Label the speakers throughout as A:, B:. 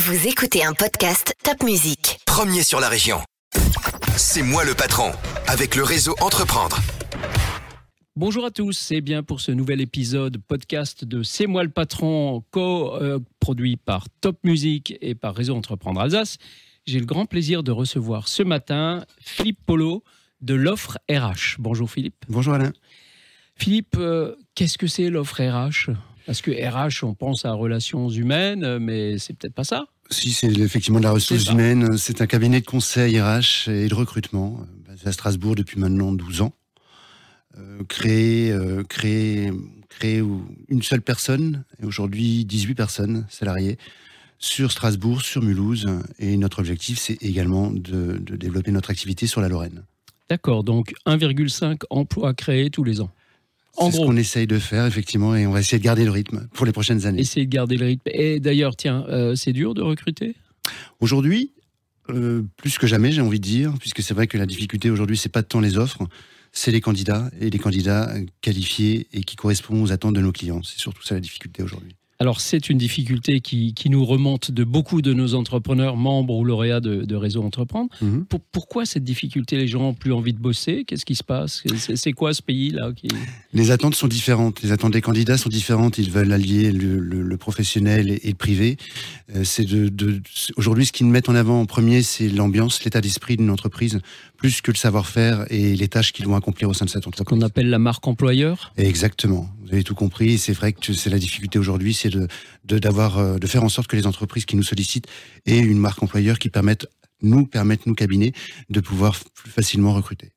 A: Vous écoutez un podcast Top Music.
B: Premier sur la région. C'est moi le patron, avec le réseau Entreprendre.
C: Bonjour à tous, c'est bien pour ce nouvel épisode podcast de C'est moi le patron, co-produit par Top Music et par Réseau Entreprendre Alsace. J'ai le grand plaisir de recevoir ce matin Philippe Polo de l'offre RH. Bonjour Philippe.
D: Bonjour Alain.
C: Philippe, euh, qu'est-ce que c'est l'offre RH Parce que RH, on pense à relations humaines, mais c'est peut-être pas ça.
D: Si, c'est effectivement de la ressource humaine. C'est un cabinet de conseil RH et de recrutement, basé à Strasbourg depuis maintenant 12 ans. Euh, créé, euh, créé, créé où une seule personne, et aujourd'hui 18 personnes salariées, sur Strasbourg, sur Mulhouse. Et notre objectif, c'est également de, de développer notre activité sur la Lorraine.
C: D'accord, donc 1,5 emplois créés tous les ans.
D: C'est ce qu'on essaye de faire, effectivement, et on va essayer de garder le rythme pour les prochaines années.
C: essayez de garder le rythme. Et d'ailleurs, tiens, euh, c'est dur de recruter?
D: Aujourd'hui, euh, plus que jamais, j'ai envie de dire, puisque c'est vrai que la difficulté aujourd'hui, c'est pas tant les offres, c'est les candidats et les candidats qualifiés et qui correspondent aux attentes de nos clients. C'est surtout ça la difficulté aujourd'hui.
C: Alors, c'est une difficulté qui, qui nous remonte de beaucoup de nos entrepreneurs, membres ou lauréats de, de Réseau Entreprendre.
D: Mhm.
C: Pour- pourquoi cette difficulté? Les gens ont plus envie de bosser? Qu'est-ce qui se passe? C'est quoi ce pays-là qui...
D: Les attentes sont différentes. Les attentes des candidats sont différentes. Ils veulent allier le, le- le professionnel et, et le privé. Euh, c'est de, aujourd'hui ce qu'ils mettent en avant en premier, c'est l'ambiance, l'état d'esprit d'une entreprise, plus que le savoir-faire et les tâches qu'ils vont accomplir au sein de cette entreprise.
C: qu'on appelle la marque employeur
D: Exactement. Vous avez tout compris. C'est vrai que c'est la difficulté aujourd'hui, c'est de, de, d'avoir, euh, de faire en sorte que les entreprises qui nous sollicitent aient une marque employeur qui permette, nous permettent, nous cabinets, de pouvoir plus facilement recruter.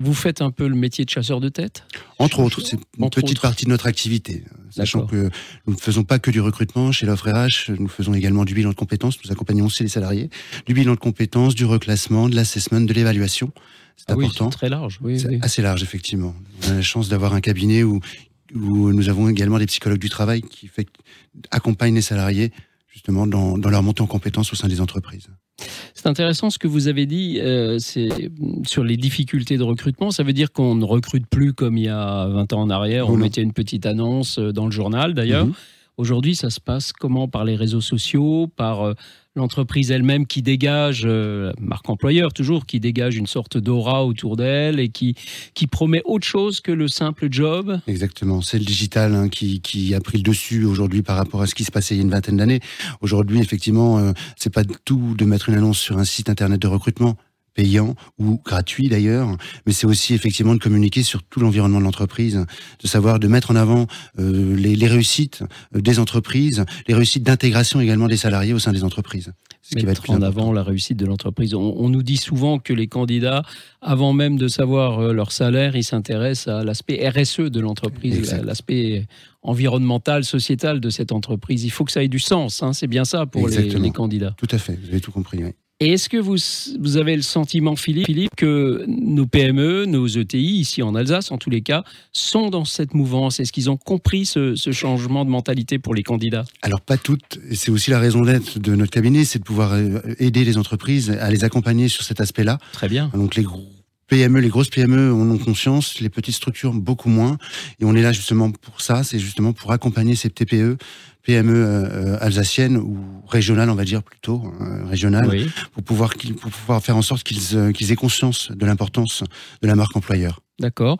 C: Vous faites un peu le métier de chasseur de tête?
D: Entre autres, c'est une
C: Entre
D: petite
C: autres.
D: partie de notre activité. Sachant
C: D'accord.
D: que nous ne faisons pas que du recrutement chez l'offre RH, nous faisons également du bilan de compétences, nous accompagnons aussi les salariés, du bilan de compétences, du reclassement, de l'assessment, de l'évaluation. C'est
C: Ah oui,
D: important.
C: c'est très large. Oui,
D: C'est
C: oui.
D: assez large, effectivement. On a la chance d'avoir un cabinet où, où nous avons également des psychologues du travail qui fait, accompagnent les salariés justement dans, dans leur montée en compétences au sein des entreprises.
C: C'est intéressant ce que vous avez dit euh, sur les difficultés de recrutement. Ça veut dire qu'on ne recrute plus comme il y a 20 ans en arrière. On
D: Non,
C: mettait une petite annonce euh, dans le journal d'ailleurs.
D: Mhm.
C: Aujourd'hui, ça se passe comment Par les réseaux sociaux, par euh, l'entreprise elle-même qui dégage, euh, marque employeur toujours, qui dégage une sorte d'aura autour d'elle et qui, qui promet autre chose que le simple job?
D: Exactement, c'est le digital hein, qui, qui a pris le dessus aujourd'hui par rapport à ce qui se passait il y a une vingtaine d'années. Aujourd'hui, effectivement, euh, c'est pas tout de mettre une annonce sur un site internet de recrutement payant ou gratuit d'ailleurs, mais c'est aussi effectivement de communiquer sur tout l'environnement de l'entreprise, de savoir de mettre en avant euh, les, les réussites euh, des entreprises, les réussites d'intégration également des salariés au sein des entreprises. Ce qui va être
C: mettre en
D: important.
C: avant la réussite de l'entreprise. On, on nous dit souvent que les candidats, avant même de savoir euh, leur salaire, ils s'intéressent à l'aspect RSE de l'entreprise, l'aspect environnemental, sociétal de cette entreprise. Il faut que ça ait du sens, hein, c'est bien ça pour les, les candidats.
D: Tout à fait, vous avez tout compris. oui.
C: Et est-ce que vous, vous avez le sentiment, Philippe, Philippe, que nos PME, nos ETI, ici en Alsace en tous les cas, sont dans cette mouvance? Est-ce qu'ils ont compris ce, ce changement de mentalité pour les candidats?
D: Alors pas toutes, et c'est aussi la raison d'être de notre cabinet, c'est de pouvoir euh, aider les entreprises à les accompagner sur cet aspect-là.
C: Très bien.
D: Donc les gros PME, les grosses PME en ont conscience, les petites structures beaucoup moins. Et on est là justement pour ça, c'est justement pour accompagner ces TPE, PME euh, alsaciennes ou régionales, on va dire plutôt, euh, régionales,
C: Oui.
D: pour, pouvoir, pour pouvoir faire en sorte qu'ils euh, qu'ils aient conscience de l'importance de la marque employeur.
C: D'accord.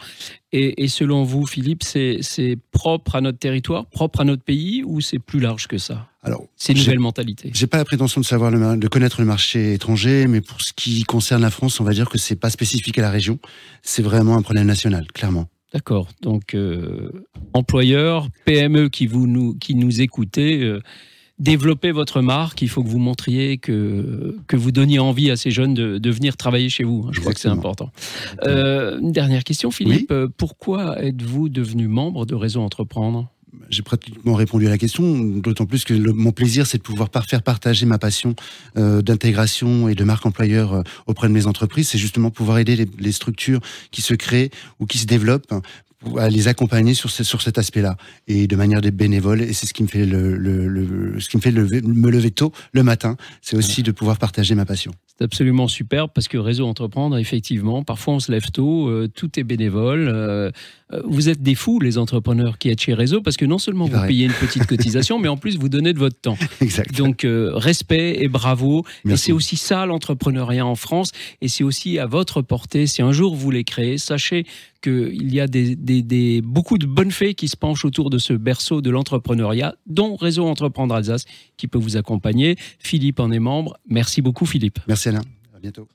C: Et, et selon vous, Philippe, c'est propre à notre territoire, propre à notre pays, ou c'est plus large que ça?
D: Alors,
C: C'est une nouvelle mentalité.
D: J'ai pas la prétention de savoir le, de connaître le marché étranger, mais pour ce qui concerne la France, on va dire que c'est pas spécifique à la région. C'est vraiment un problème national, clairement.
C: D'accord. Donc, euh, employeurs, PME qui, vous, nous, qui nous écoutez, euh, développez votre marque. Il faut que vous montriez que, que vous donniez envie à ces jeunes de, de venir travailler chez vous. Je crois que c'est important. Euh, une dernière question, Philippe. Pourquoi êtes-vous devenu membre de Réseau Entreprendre?
D: J'ai pratiquement répondu à la question, d'autant plus que le- mon plaisir, c'est de pouvoir par- faire partager ma passion euh, d'intégration et de marque employeur euh, auprès de mes entreprises. C'est justement pouvoir aider les, les structures qui se créent ou qui se développent à les accompagner sur, ce- sur cet aspect-là et de manière des bénévoles. Et c'est ce qui me fait le, le- le- ce qui me fait lever- me lever tôt le matin. C'est aussi de pouvoir partager ma passion.
C: C'est absolument superbe parce que Réseau Entreprendre, effectivement, parfois on se lève tôt, euh, tout est bénévole. euh, euh, vous êtes des fous, les entrepreneurs qui êtes chez Réseau, parce que non seulement vous payez une petite cotisation, mais en plus vous donnez de votre temps.
D: Exact.
C: Donc euh, respect et bravo. Et
D: Merci.
C: c'est aussi ça l'entrepreneuriat en France. Et c'est aussi à votre portée. Si un jour vous voulez créer, sachez qu'il y a des, des- des- beaucoup de bonnes fées qui se penchent autour de ce berceau de l'entrepreneuriat, dont Réseau Entreprendre Alsace, qui peut vous accompagner. Philippe en est membre. Merci beaucoup Philippe.
D: Merci Alain. À bientôt.